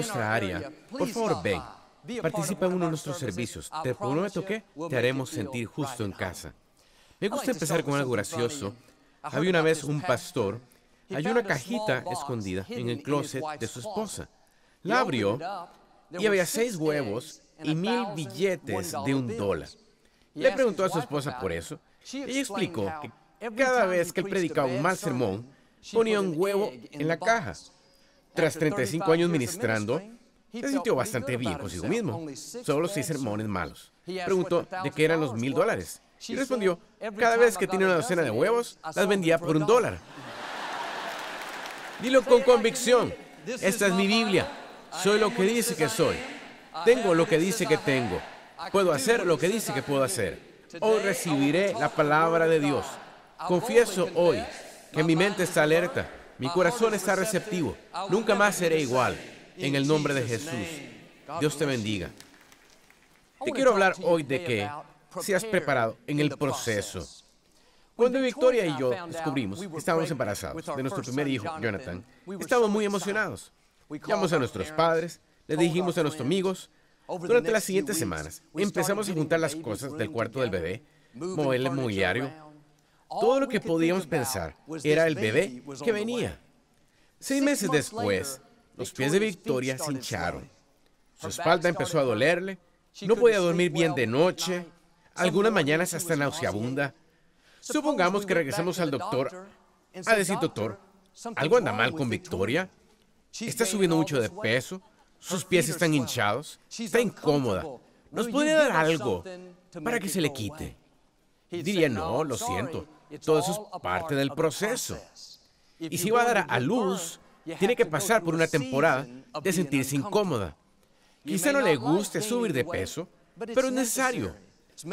nuestra área, por favor ven. Participa en uno de nuestros servicios. Te prometo que te haremos sentir justo en casa. Me gusta empezar con algo gracioso. Había una vez un pastor. Hay una cajita escondida en el closet de su esposa. La abrió y había seis huevos y mil billetes de un dólar. Le preguntó a su esposa por eso. Ella explicó que cada vez que él predicaba un mal sermón, ponía un huevo en la caja. Tras 35 años ministrando, se sintió bastante bien consigo mismo. Solo seis sermones malos. Preguntó de qué eran los mil dólares. Y respondió, cada vez que tiene una docena de huevos, las vendía por un dólar. Dilo con convicción. Esta es mi Biblia. Soy lo que dice que soy. Tengo lo que dice que tengo. Puedo hacer lo que dice que puedo hacer. Hoy recibiré la palabra de Dios. Confieso hoy que mi mente está alerta, mi corazón está receptivo. Nunca más seré igual. En el nombre de Jesús. Dios te bendiga. Te quiero hablar hoy de que seas preparado en el proceso. Cuando Victoria y yo descubrimos que estábamos embarazados de nuestro primer hijo, Jonathan, estábamos muy emocionados. Llamamos a nuestros padres, le dijimos a nuestros amigos. Durante las siguientes semanas empezamos a juntar las cosas del cuarto del bebé, mover el mobiliario. Todo lo que podíamos pensar era el bebé que venía. Seis meses después, los pies de Victoria se hincharon. Su espalda empezó a dolerle. No podía dormir bien de noche. Algunas mañanas hasta nauseabunda. Supongamos que regresamos al doctor a decir, doctor, ¿algo anda mal con Victoria? Está subiendo mucho de peso. Sus pies están hinchados. Está incómoda. ¿Nos podría dar algo para que se le quite? Diría, no, lo siento. Todo eso es parte del proceso. Y si va a dar a luz, tiene que pasar por una temporada de sentirse incómoda. Quizá no le guste subir de peso, pero es necesario.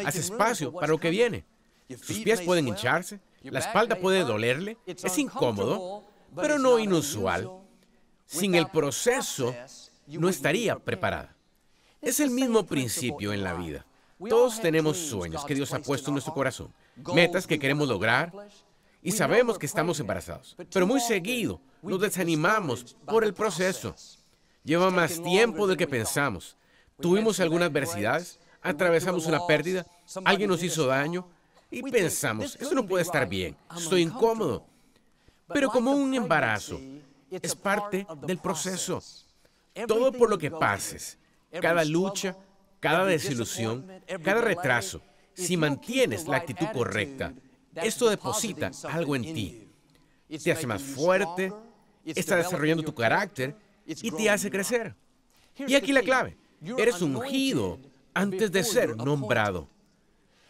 Hace espacio para lo que viene. Sus pies pueden hincharse, la espalda puede dolerle, es incómodo, pero no inusual. Sin el proceso, no estaría preparada. Es el mismo principio en la vida. Todos tenemos sueños que Dios ha puesto en nuestro corazón, metas que queremos lograr y sabemos que estamos embarazados. Pero muy seguido nos desanimamos por el proceso. Lleva más tiempo del que pensamos. Tuvimos alguna adversidad, atravesamos una pérdida, alguien nos hizo daño y pensamos, eso no puede estar bien, estoy incómodo. Pero como un embarazo, es parte del proceso. Todo por lo que pases, cada lucha, cada desilusión, cada retraso, si mantienes la actitud correcta, esto deposita algo en ti. Te hace más fuerte, está desarrollando tu carácter y te hace crecer. Y aquí la clave, eres ungido antes de ser nombrado.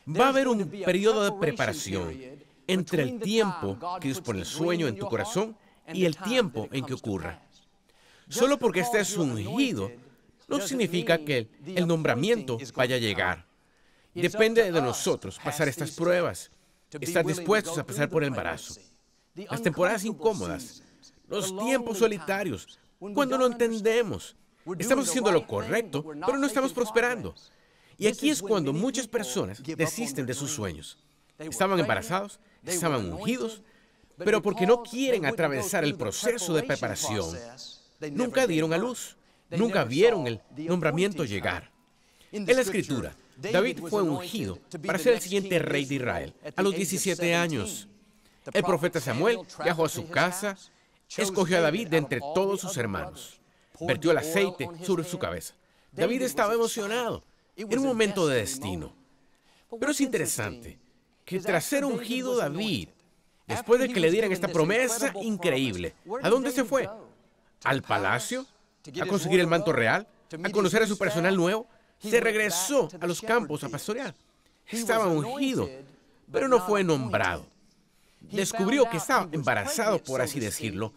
Va a haber un periodo de preparación entre el tiempo que Dios pone el sueño en tu corazón y el tiempo en que ocurra. Solo porque estés ungido no significa que el nombramiento vaya a llegar. Depende de nosotros pasar estas pruebas, estar dispuestos a pasar por el embarazo, las temporadas incómodas, los tiempos solitarios, cuando no entendemos. Estamos haciendo lo correcto, pero no estamos prosperando. Y aquí es cuando muchas personas desisten de sus sueños. Estaban embarazados, estaban ungidos, pero porque no quieren atravesar el proceso de preparación, nunca dieron a luz, nunca vieron el nombramiento llegar. En la escritura, David fue ungido para ser el siguiente rey de Israel a los 17 años. El profeta Samuel viajó a su casa, escogió a David de entre todos sus hermanos, vertió el aceite sobre su cabeza. David estaba emocionado. Era un momento de destino. Pero es interesante que tras ser ungido David, después de que le dieran esta promesa increíble, ¿a dónde se fue? ¿Al palacio? ¿A conseguir el manto real? ¿A conocer a su personal nuevo? Se regresó a los campos a pastorear. Estaba ungido, pero no fue nombrado. Descubrió que estaba embarazado, por así decirlo,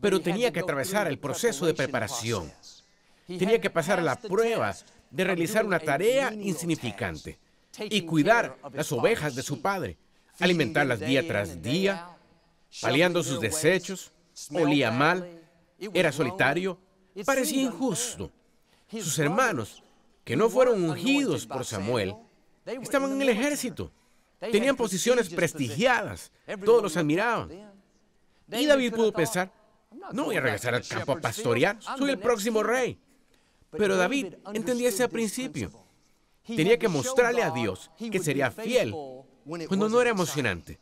pero tenía que atravesar el proceso de preparación. Tenía que pasar la prueba de realizar una tarea insignificante y cuidar las ovejas de su padre, alimentarlas día tras día, paliando sus desechos, olía mal, era solitario, parecía injusto. Sus hermanos que no fueron ungidos por Samuel, estaban en el ejército. Tenían posiciones prestigiadas. Todos los admiraban. Y David pudo pensar, No voy a regresar al campo a pastorear. Soy el próximo rey. Pero David entendía ese principio. Tenía que mostrarle a Dios que sería fiel cuando no era emocionante.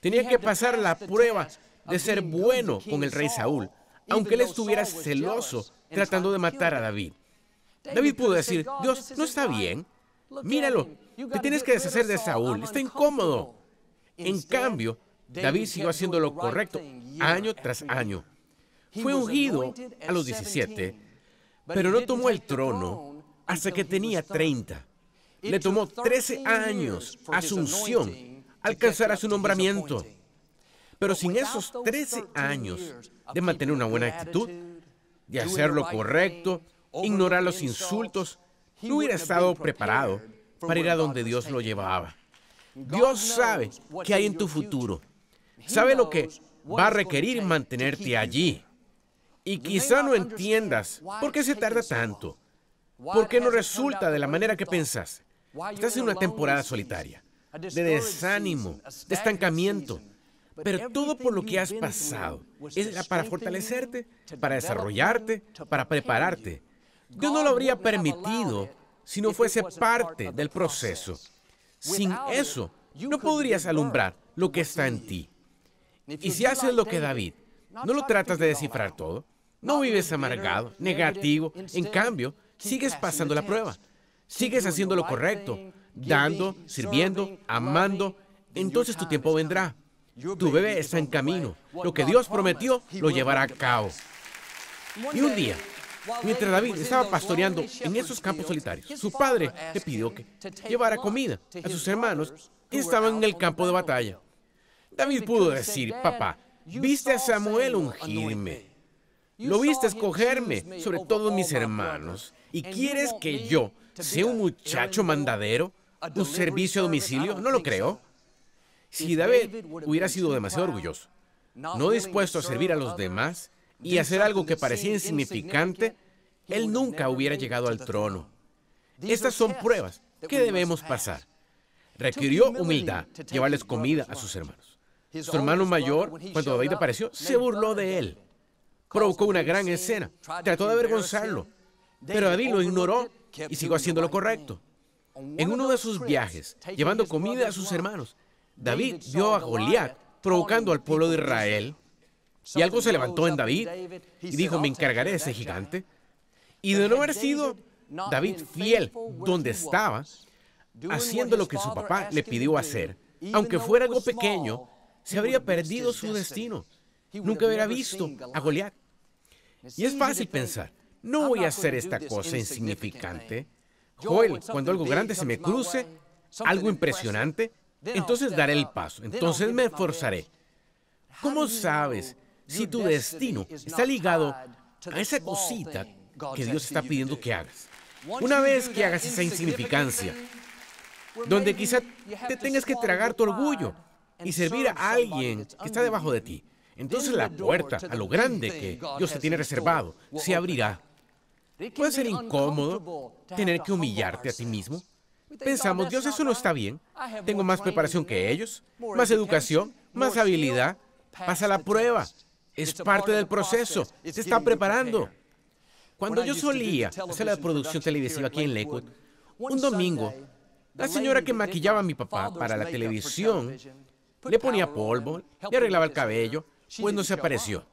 Tenía que pasar la prueba de ser bueno con el rey Saúl, aunque él estuviera celoso tratando de matar a David. David pudo decir, Dios, no está bien. Míralo, te tienes que deshacer de Saúl, está incómodo. En cambio, David siguió haciendo lo correcto año tras año. Fue ungido a los 17, pero no tomó el trono hasta que tenía 30. Le tomó 13 años a su unción alcanzar a su nombramiento. Pero sin esos 13 años de mantener una buena actitud, de hacer lo correcto, ignorar los insultos, no hubiera estado preparado para ir a donde Dios lo llevaba. Dios sabe qué hay en tu futuro. Sabe lo que va a requerir mantenerte allí. Y quizá no entiendas por qué se tarda tanto. ¿Por qué no resulta de la manera que pensas? Estás en una temporada solitaria, de desánimo, de estancamiento. Pero todo por lo que has pasado es para fortalecerte, para desarrollarte, para prepararte. Dios no lo habría permitido si no fuese parte del proceso. Sin eso, no podrías alumbrar lo que está en ti. Y si haces lo que David, no lo tratas de descifrar todo, no vives amargado, negativo, en cambio, sigues pasando la prueba, sigues haciendo lo correcto, dando, sirviendo, amando, entonces tu tiempo vendrá. Tu bebé está en camino. Lo que Dios prometió lo llevará a cabo. Y un día, mientras David estaba pastoreando en esos campos solitarios, su padre le pidió que llevara comida a sus hermanos que estaban en el campo de batalla. David pudo decir, papá, viste a Samuel ungirme. Lo viste escogerme sobre todos mis hermanos. ¿Y quieres que yo sea un muchacho mandadero? ¿Un servicio a domicilio? No lo creo. Si David hubiera sido demasiado orgulloso, no dispuesto a servir a los demás y hacer algo que parecía insignificante, él nunca hubiera llegado al trono. Estas son pruebas que debemos pasar. Requirió humildad llevarles comida a sus hermanos. Su hermano mayor, cuando David apareció, se burló de él. Provocó una gran escena. Trató de avergonzarlo. Pero David lo ignoró y siguió haciendo lo correcto. En uno de sus viajes, llevando comida a sus hermanos, David vio a Goliat provocando al pueblo de Israel. Y algo se levantó en David y dijo, me encargaré de ese gigante. Y de no haber sido David fiel donde estaba, haciendo lo que su papá le pidió hacer, aunque fuera algo pequeño, se habría perdido su destino. Nunca hubiera visto a Goliat. Y es fácil pensar, no voy a hacer esta cosa insignificante. Joel, cuando algo grande se me cruce, algo impresionante, entonces daré el paso, entonces me esforzaré. ¿Cómo sabes si tu destino está ligado a esa cosita que Dios está pidiendo que hagas? Una vez que hagas esa insignificancia, donde quizá te tengas que tragar tu orgullo y servir a alguien que está debajo de ti, entonces la puerta a lo grande que Dios te tiene reservado se abrirá. Puede ser incómodo tener que humillarte a ti mismo. Pensamos, Dios, eso no está bien. Tengo más preparación que ellos, más educación, más habilidad. Pasa la prueba. Es parte del proceso. Se está preparando. Cuando yo solía hacer la producción televisiva aquí en Lakewood, un domingo, la señora que maquillaba a mi papá para la televisión le ponía polvo, le arreglaba el cabello, pues no se apareció.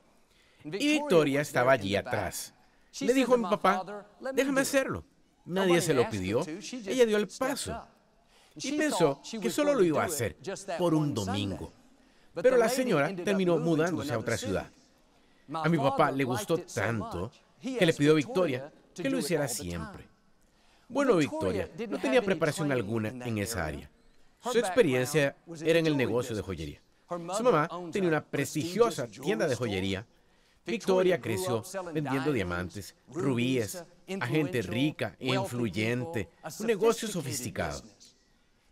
Y Victoria estaba allí atrás. Le dijo a mi papá, déjame hacerlo. Nadie se lo pidió. Ella dio el paso. Y pensó que solo lo iba a hacer por un domingo. Pero la señora terminó mudándose a otra ciudad. A mi papá le gustó tanto que le pidió a Victoria que lo hiciera siempre. Bueno, Victoria no tenía preparación alguna en esa área. Su experiencia era en el negocio de joyería. Su mamá tenía una prestigiosa tienda de joyería. Victoria creció vendiendo diamantes, rubíes, a gente rica e influyente, un negocio sofisticado.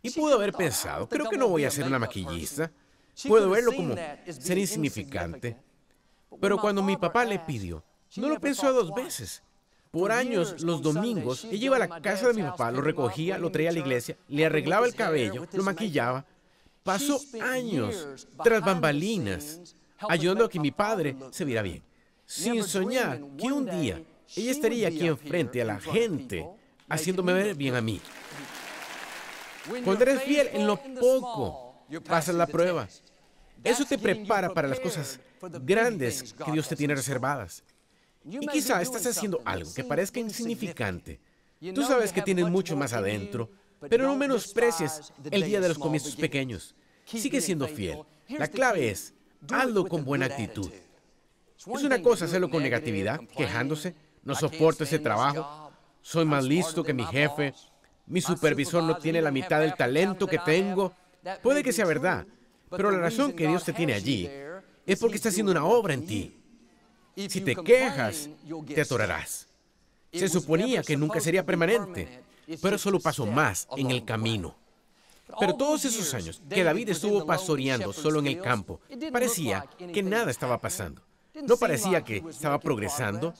Y pudo haber pensado, creo que no voy a ser una maquillista. Puedo verlo como ser insignificante. Pero cuando mi papá le pidió, no lo pensó dos veces. Por años, los domingos, ella iba a la casa de mi papá, lo recogía, lo traía a la iglesia, le arreglaba el cabello, lo maquillaba. Pasó años tras bambalinas, ayudando a que mi padre se viera bien. sin soñar que un día ella estaría aquí enfrente a la gente, haciéndome ver bien a mí. Cuando eres fiel en lo poco, pasas la prueba. Eso te prepara para las cosas grandes que Dios te tiene reservadas. Y quizá estás haciendo algo que parezca insignificante. Tú sabes que tienes mucho más adentro, pero no menosprecies el día de los comienzos pequeños. Sigue siendo fiel. La clave es, hazlo con buena actitud. Es una cosa hacerlo con negatividad, quejándose, no soporto ese trabajo, soy más listo que mi jefe, mi supervisor no tiene la mitad del talento que tengo. Puede que sea verdad, pero la razón que Dios te tiene allí es porque está haciendo una obra en ti. Si te quejas, te atorarás. Se suponía que nunca sería permanente, pero solo pasó más en el camino. Pero todos esos años que David estuvo pastoreando solo en el campo, parecía que nada estaba pasando. No parecía que estaba progresando,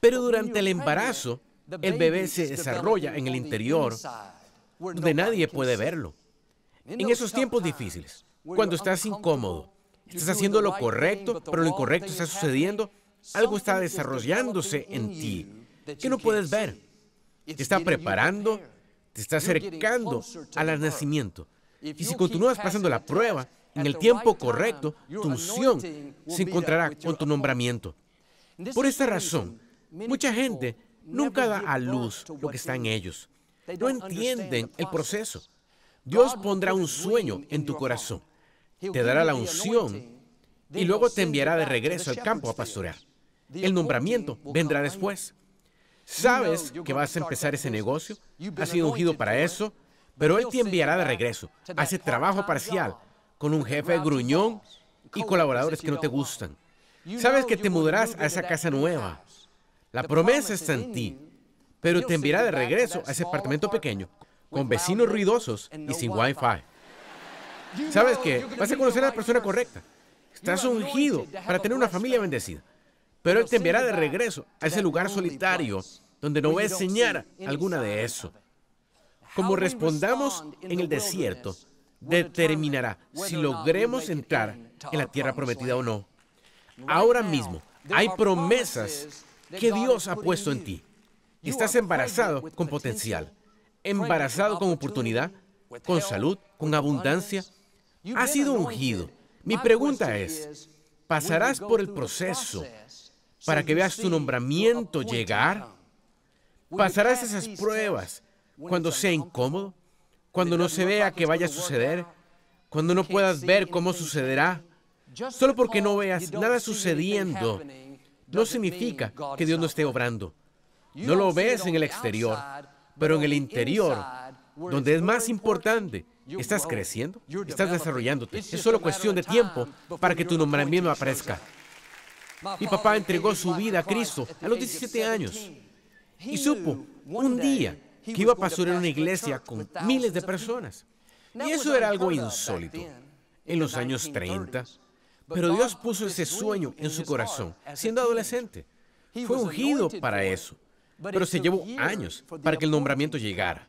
pero durante el embarazo, el bebé se desarrolla en el interior, donde nadie puede verlo. En esos tiempos difíciles, cuando estás incómodo, estás haciendo lo correcto, pero lo incorrecto está sucediendo, algo está desarrollándose en ti que no puedes ver. Te está preparando, te está acercando al nacimiento. Y si continúas pasando la prueba en el tiempo correcto, tu unción se encontrará con tu nombramiento. Por esta razón, mucha gente nunca da a luz lo que está en ellos. No entienden el proceso. Dios pondrá un sueño en tu corazón, te dará la unción y luego te enviará de regreso al campo a pastorear. El nombramiento vendrá después. Sabes que vas a empezar ese negocio, has sido ungido para eso, pero Él te enviará de regreso a ese trabajo parcial con un jefe gruñón y colaboradores que no te gustan. Sabes que te mudarás a esa casa nueva. La promesa está en ti, pero te enviará de regreso a ese apartamento pequeño con vecinos ruidosos y sin wifi. Sabes que vas a conocer a la persona correcta. Estás ungido para tener una familia bendecida. Pero Él te enviará de regreso a ese lugar solitario donde no ves señal alguna de eso. Como respondamos en el desierto, determinará si logremos entrar en la tierra prometida o no. Ahora mismo hay promesas que Dios ha puesto en ti. Estás embarazado con potencial, embarazado con oportunidad, con salud, con abundancia. Has sido ungido. Mi pregunta es, ¿pasarás por el proceso para que veas tu nombramiento llegar. Pasarás esas pruebas cuando sea incómodo, cuando no se vea que vaya a suceder, cuando no puedas ver cómo sucederá. Solo porque no veas nada sucediendo, no significa que Dios no esté obrando. No lo ves en el exterior, pero en el interior, donde es más importante, estás creciendo, estás desarrollándote. Es solo cuestión de tiempo para que tu nombramiento aparezca. Mi papá entregó su vida a Cristo a los 17 años y supo un día que iba a pastorear una iglesia con miles de personas. Y eso era algo insólito en los años 30. Pero Dios puso ese sueño en su corazón siendo adolescente. Fue ungido para eso. Pero se llevó años para que el nombramiento llegara.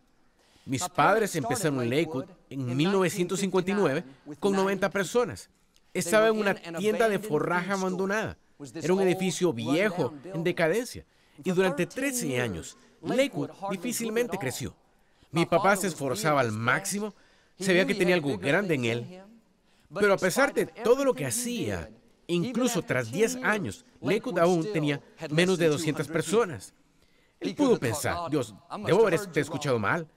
Mis padres empezaron en Lakewood en 1959 con 90 personas. Estaba en una tienda de forraje abandonada. Era un edificio viejo, en decadencia. Y durante 13 años, Lakewood difícilmente creció. Mi papá se esforzaba al máximo, se veía que tenía algo grande en él. Pero a pesar de todo lo que hacía, incluso tras 10 años, Lakewood aún tenía menos de 200 personas. Él pudo pensar, Dios, debo haberte escuchado mal.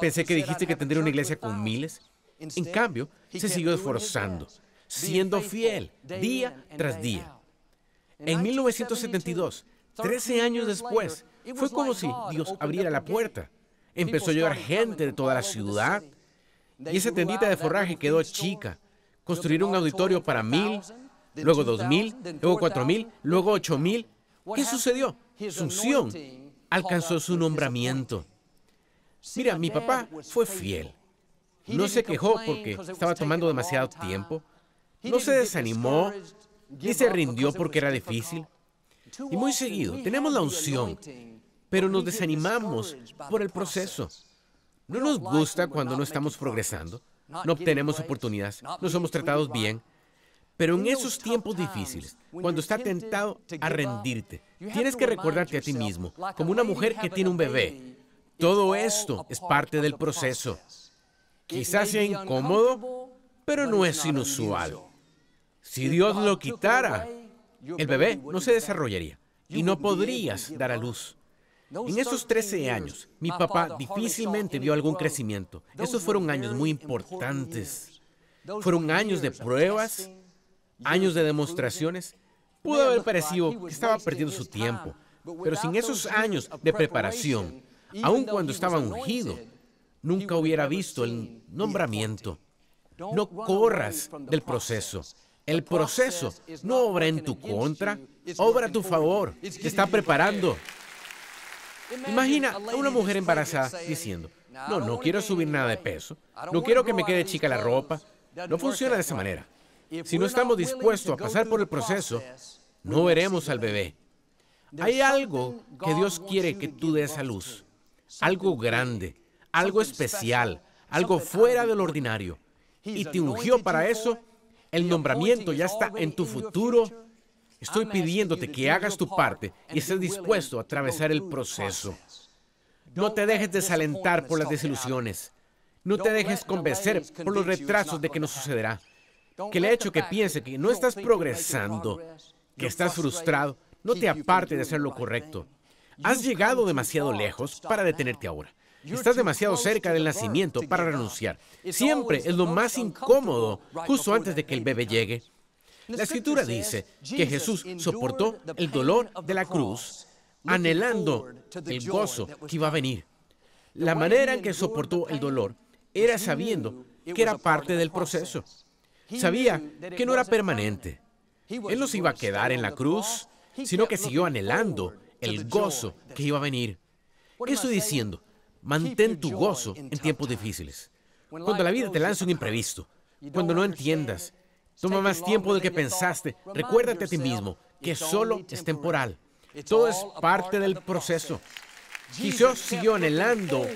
Pensé que dijiste que tendría una iglesia con miles. En cambio, se siguió esforzando, siendo fiel día tras día. En 1972, 13 años después, fue como si Dios abriera la puerta. Empezó a llegar gente de toda la ciudad y esa tendita de forraje quedó chica. Construyeron un auditorio para mil, luego dos mil, luego cuatro mil, luego ocho mil. ¿Qué sucedió? Su unción alcanzó su nombramiento. Mira, mi papá fue fiel. No se quejó porque estaba tomando demasiado tiempo. No se desanimó y se rindió porque era difícil. Y muy seguido, tenemos la unción, pero nos desanimamos por el proceso. No nos gusta cuando no estamos progresando, no obtenemos oportunidades, no somos tratados bien. Pero en esos tiempos difíciles, cuando está tentado a rendirte, tienes que recordarte a ti mismo como una mujer que tiene un bebé. Todo esto es parte del proceso. Quizás sea incómodo, pero no es inusual. Si Dios lo quitara, el bebé no se desarrollaría y no podrías dar a luz. En esos 13 años, mi papá difícilmente vio algún crecimiento. Esos fueron años muy importantes. Fueron años de pruebas, años de demostraciones. Pudo haber parecido que estaba perdiendo su tiempo, pero sin esos años de preparación, aun cuando estaba ungido, nunca hubiera visto el nombramiento. No corras del proceso. El proceso no obra en tu contra, obra a tu favor. Te está preparando. Imagina a una mujer embarazada diciendo, no, no quiero subir nada de peso, no quiero que me quede chica la ropa. No funciona de esa manera. Si no estamos dispuestos a pasar por el proceso, no veremos al bebé. Hay algo que Dios quiere que tú des a luz, algo grande, algo especial, algo fuera del ordinario. Y te ungió para eso. El nombramiento ya está en tu futuro Estoy pidiéndote que hagas tu parte y estés dispuesto a atravesar el proceso. No te dejes desalentar por las desilusiones. No te dejes convencer por los retrasos de que no sucederá. Que el hecho que piense que no estás progresando, que estás frustrado, no te aparte de hacer lo correcto. Has llegado demasiado lejos para detenerte ahora. Estás demasiado cerca del nacimiento para renunciar. Siempre es lo más incómodo justo antes de que el bebé llegue. La escritura dice que Jesús soportó el dolor de la cruz anhelando el gozo que iba a venir. La manera en que soportó el dolor era sabiendo que era parte del proceso. Sabía que no era permanente. Él no se iba a quedar en la cruz, sino que siguió anhelando el gozo que iba a venir. ¿Qué estoy diciendo? Mantén tu gozo en tiempos difíciles. Cuando la vida te lanza un imprevisto, cuando no entiendas, Toma más tiempo del que pensaste. Recuérdate a ti mismo que solo es temporal. Todo es parte del proceso. Jesús siguió anhelando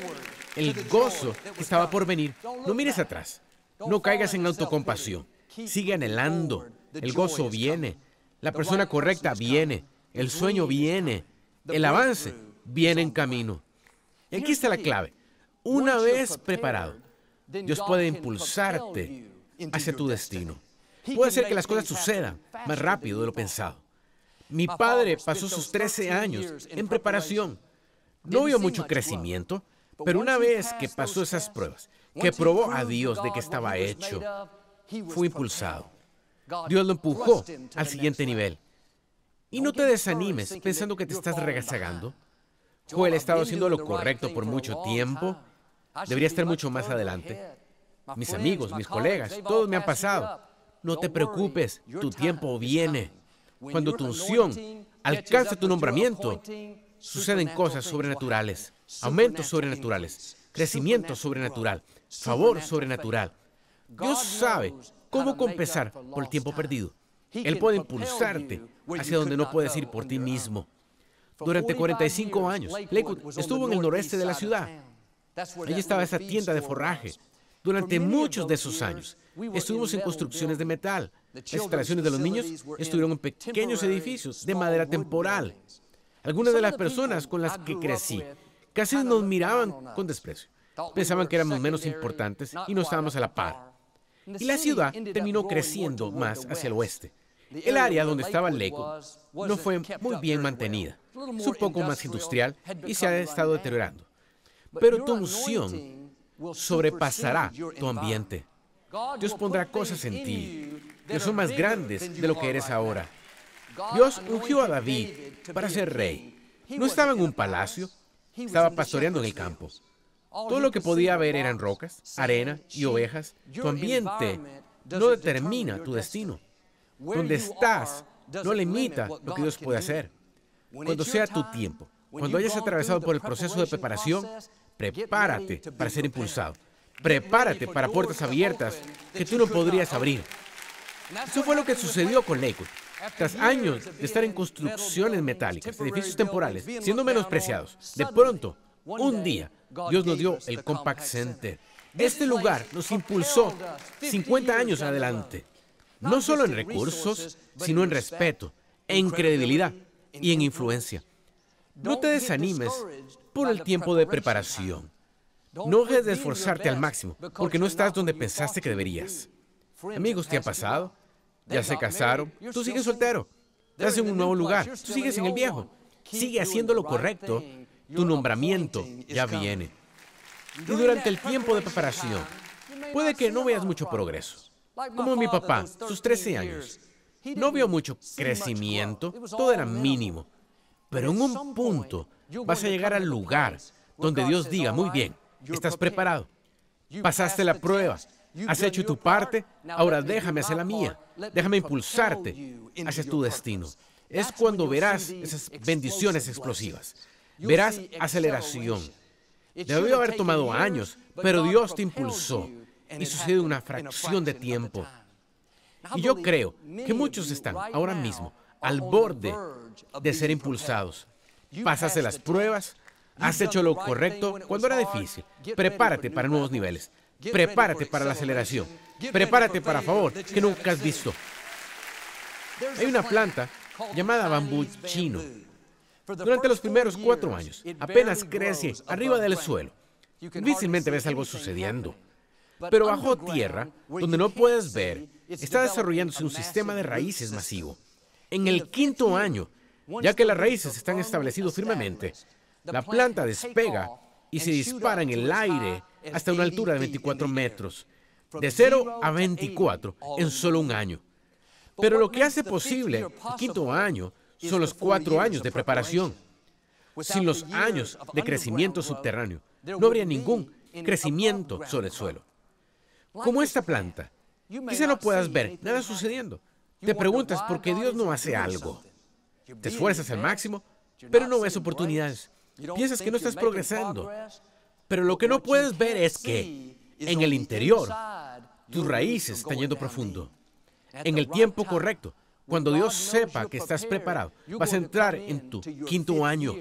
el gozo que estaba por venir. No mires atrás. No caigas en autocompasión. Sigue anhelando. El gozo viene. La persona correcta viene. El sueño viene. El avance viene en camino. Y aquí está la clave. Una vez preparado, Dios puede impulsarte hacia tu destino. Puede ser que las cosas sucedan más rápido de lo pensado. Mi padre pasó sus 13 años en preparación. No vio mucho crecimiento, pero una vez que pasó esas pruebas, que probó a Dios de que estaba hecho, fue impulsado. Dios lo empujó al siguiente nivel. Y no te desanimes pensando que te estás regazagando. Joel ha estado haciendo lo correcto por mucho tiempo. Debería estar mucho más adelante. Mis amigos, mis colegas, todos me han pasado. No te preocupes, tu tiempo viene. Cuando tu unción alcanza tu nombramiento, suceden cosas sobrenaturales, aumentos sobrenaturales, crecimiento sobrenatural, favor sobrenatural. Dios sabe cómo compensar por el tiempo perdido. Él puede impulsarte hacia donde no puedes ir por ti mismo. Durante 45 años, Lakewood estuvo en el noreste de la ciudad. Allí estaba esa tienda de forraje. Durante muchos de esos años, estuvimos en construcciones de metal. Las instalaciones de los niños estuvieron en pequeños edificios de madera temporal. Algunas de las personas con las que crecí casi nos miraban con desprecio. Pensaban que éramos menos importantes y no estábamos a la par. Y la ciudad terminó creciendo más hacia el oeste. El área donde estaba Lakewood no fue muy bien mantenida. Es un poco más industrial y se ha estado deteriorando. Pero tu unción sobrepasará tu ambiente. Dios pondrá cosas en ti que son más grandes de lo que eres ahora. Dios ungió a David para ser rey. No estaba en un palacio, estaba pastoreando en el campo. Todo lo que podía ver eran rocas, arena y ovejas. Tu ambiente no determina tu destino. Donde estás no limita lo que Dios puede hacer. Cuando sea tu tiempo, cuando hayas atravesado por el proceso de preparación, Prepárate para ser impulsado. Prepárate para puertas abiertas que tú no podrías abrir. Eso fue lo que sucedió con Lakewood. Tras años de estar en construcciones metálicas, edificios temporales, siendo menospreciados, de pronto, un día, Dios nos dio el Compact Center. Este lugar nos impulsó 50 años adelante. no solo en recursos, sino en respeto, en credibilidad y en influencia. No te desanimes por el tiempo de preparación. No dejes de esforzarte al máximo, porque no estás donde pensaste que deberías. Amigos, ¿te ha pasado? Ya se casaron, tú sigues soltero. Estás en un nuevo lugar, tú sigues en el viejo. Sigue haciendo lo correcto, tu nombramiento ya viene. Y durante el tiempo de preparación, puede que no veas mucho progreso. Como mi papá, sus 13 años. No vio mucho crecimiento, todo era mínimo. Pero en un punto vas a llegar al lugar donde Dios diga, muy bien, estás preparado, pasaste la prueba, has hecho tu parte, ahora déjame hacer la mía, déjame impulsarte hacia tu destino. Es cuando verás esas bendiciones explosivas, verás aceleración. Debió haber tomado años, pero Dios te impulsó y sucede una fracción de tiempo. Y yo creo que muchos están ahora mismo al borde de ser impulsados. Pasaste las pruebas, has hecho lo correcto cuando era difícil. Prepárate para nuevos niveles. Prepárate para la aceleración. Prepárate para favor que nunca has visto. Hay una planta llamada bambú chino. Durante los primeros cuatro años, apenas crece arriba del suelo. Difícilmente ves algo sucediendo. Pero bajo tierra, donde no puedes ver, está desarrollándose un sistema de raíces masivo. En el quinto año, ya que las raíces están establecidas firmemente, la planta despega y se dispara en el aire hasta una altura de 24 metros, de 0 a 24 en solo un año. Pero lo que hace posible el quinto año son los cuatro años de preparación. Sin los años de crecimiento subterráneo, no habría ningún crecimiento sobre el suelo. Como esta planta, quizá no puedas ver nada sucediendo. Te preguntas por qué Dios no hace algo. Te esfuerzas al máximo, pero no ves oportunidades. Piensas que no estás progresando. Pero lo que no puedes ver es que en el interior tus raíces están yendo profundo. En el tiempo correcto, cuando Dios sepa que estás preparado, vas a entrar en tu quinto año,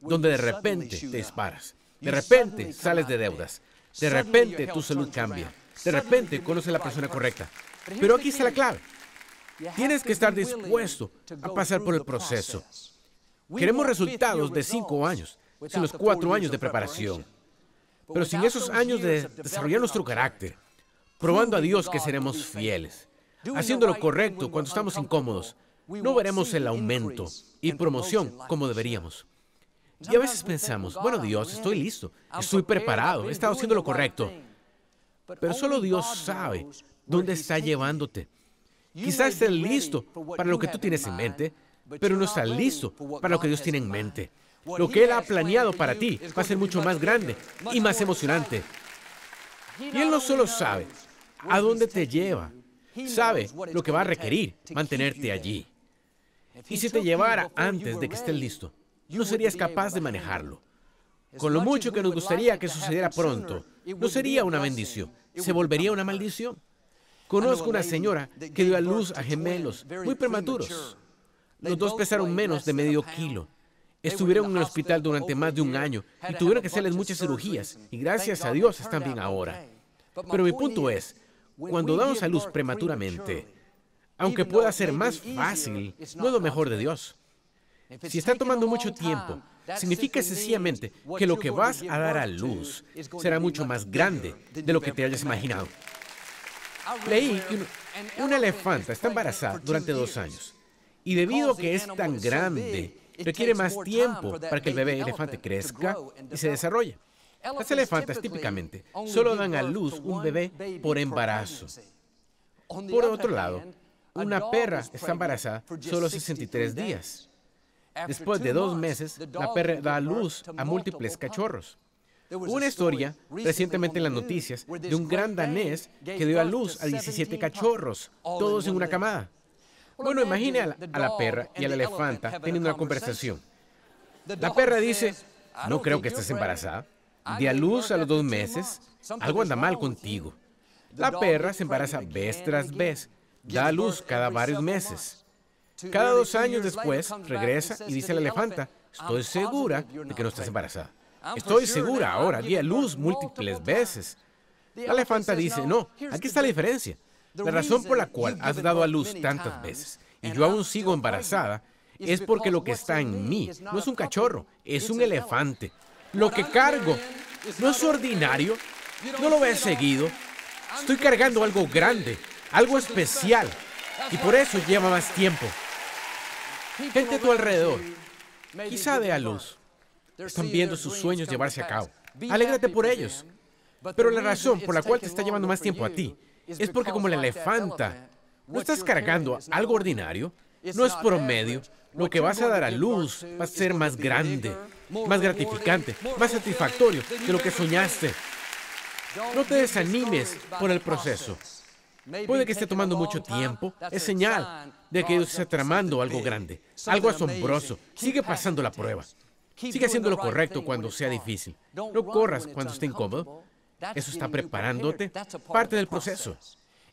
donde de repente te disparas. De repente sales de deudas. De repente tu salud cambia. De repente conoces a la persona correcta. Pero aquí está la clave. Tienes que estar dispuesto a pasar por el proceso. Queremos resultados de cinco años, sin los cuatro años de preparación. Pero sin esos años de desarrollar nuestro carácter, probando a Dios que seremos fieles, haciendo lo correcto cuando estamos incómodos, no veremos el aumento y promoción como deberíamos. Y a veces pensamos, bueno Dios, estoy listo, estoy preparado, he estado haciendo lo correcto. Pero solo Dios sabe dónde está llevándote. Quizás estés listo para lo que tú tienes en mente, pero no estás listo para lo que Dios tiene en mente. Lo que Él ha planeado para ti va a ser mucho más grande y más emocionante. Y Él no solo sabe a dónde te lleva, sabe lo que va a requerir mantenerte allí. Y si te llevara antes de que estés listo, no serías capaz de manejarlo. Con lo mucho que nos gustaría que sucediera pronto, no sería una bendición, se volvería una maldición. Conozco una señora que dio a luz a gemelos muy prematuros. Los dos pesaron menos de medio kilo. Estuvieron en el hospital durante más de un año y tuvieron que hacerles muchas cirugías y gracias a Dios están bien ahora. Pero mi punto es, cuando damos a luz prematuramente, aunque pueda ser más fácil, no es lo mejor de Dios. Si está tomando mucho tiempo, significa sencillamente que lo que vas a dar a luz será mucho más grande de lo que te hayas imaginado. Leí que una elefanta está embarazada durante dos años y debido a que es tan grande, requiere más tiempo para que el bebé elefante crezca y se desarrolle. Las elefantas típicamente solo dan a luz un bebé por embarazo. Por otro lado, una perra está embarazada solo 63 días. Después de dos meses, la perra da a luz a múltiples cachorros. Una historia recientemente en las noticias de un gran danés que dio a luz a 17 cachorros, todos en una camada. Bueno, imagine a la, perra y a la elefanta teniendo una conversación. La perra dice, no creo que estés embarazada. Di a luz a los dos meses. Algo anda mal contigo. La perra se embaraza vez tras vez. Da a luz cada varios meses. Cada dos años después regresa y dice a la elefanta, estoy segura de que no estás embarazada. Estoy segura ahora, di a luz múltiples veces. La elefanta dice, no, aquí está la diferencia. La razón por la cual has dado a luz tantas veces y yo aún sigo embarazada es porque lo que está en mí no es un cachorro, es un elefante. Lo que cargo no es ordinario, no lo ves seguido. Estoy cargando algo grande, algo especial, y por eso lleva más tiempo. Gente a tu alrededor, quizá de a luz, están viendo sus sueños llevarse a cabo. Alégrate por ellos. Pero la razón por la cual te está llevando más tiempo a ti es porque como la elefanta no estás cargando algo ordinario, no es promedio, lo que vas a dar a luz va a ser más grande, más gratificante, más satisfactorio de lo que soñaste. No te desanimes por el proceso. Puede que esté tomando mucho tiempo. Es señal de que Dios está tramando algo grande, algo asombroso. Sigue pasando la prueba. Sigue haciendo lo correcto cuando sea difícil. No corras cuando esté incómodo. Eso está preparándote, parte del proceso.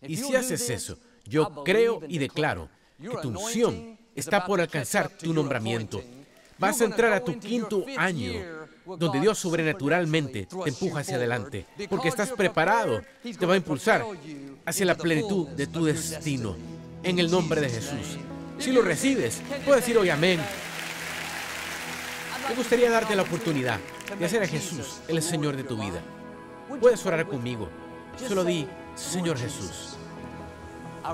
Y si haces eso, yo creo y declaro que tu unción está por alcanzar tu nombramiento. Vas a entrar a tu quinto año, donde Dios sobrenaturalmente te empuja hacia adelante, porque estás preparado, te va a impulsar hacia la plenitud de tu destino, en el nombre de Jesús. Si lo recibes, puedes decir hoy amén. Me gustaría darte la oportunidad de hacer a Jesús el Señor de tu vida. Puedes orar conmigo. Solo di, Señor Jesús,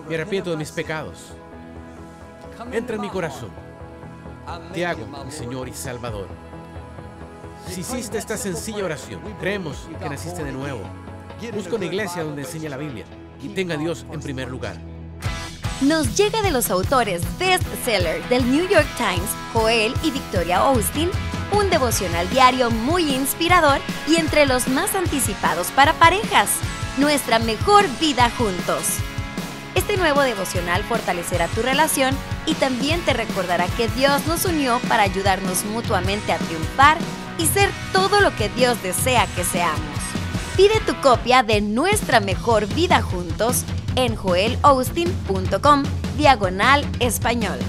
me arrepiento de mis pecados. Entra en mi corazón. Te hago mi Señor y Salvador. Si hiciste esta sencilla oración, creemos que naciste de nuevo. Busca una iglesia donde enseñe la Biblia y tenga a Dios en primer lugar. Nos llega de los autores bestseller del New York Times, Joel y Victoria Austin, un devocional diario muy inspirador y entre los más anticipados para parejas. Nuestra mejor vida juntos. Este nuevo devocional fortalecerá tu relación y también te recordará que Dios nos unió para ayudarnos mutuamente a triunfar y ser todo lo que Dios desea que seamos. Pide tu copia de Nuestra Mejor Vida Juntos en joelaustin.com diagonal español.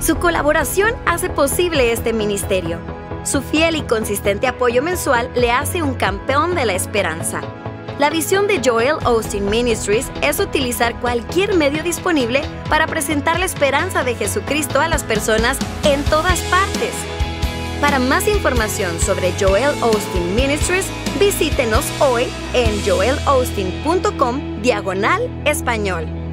Su colaboración hace posible este ministerio. Su fiel y consistente apoyo mensual le hace un campeón de la esperanza. La visión de Joel Austin Ministries es utilizar cualquier medio disponible para presentar la esperanza de Jesucristo a las personas en todas partes. Para más información sobre Joel Austin Ministries, visítenos hoy en joelaustin.com diagonal español.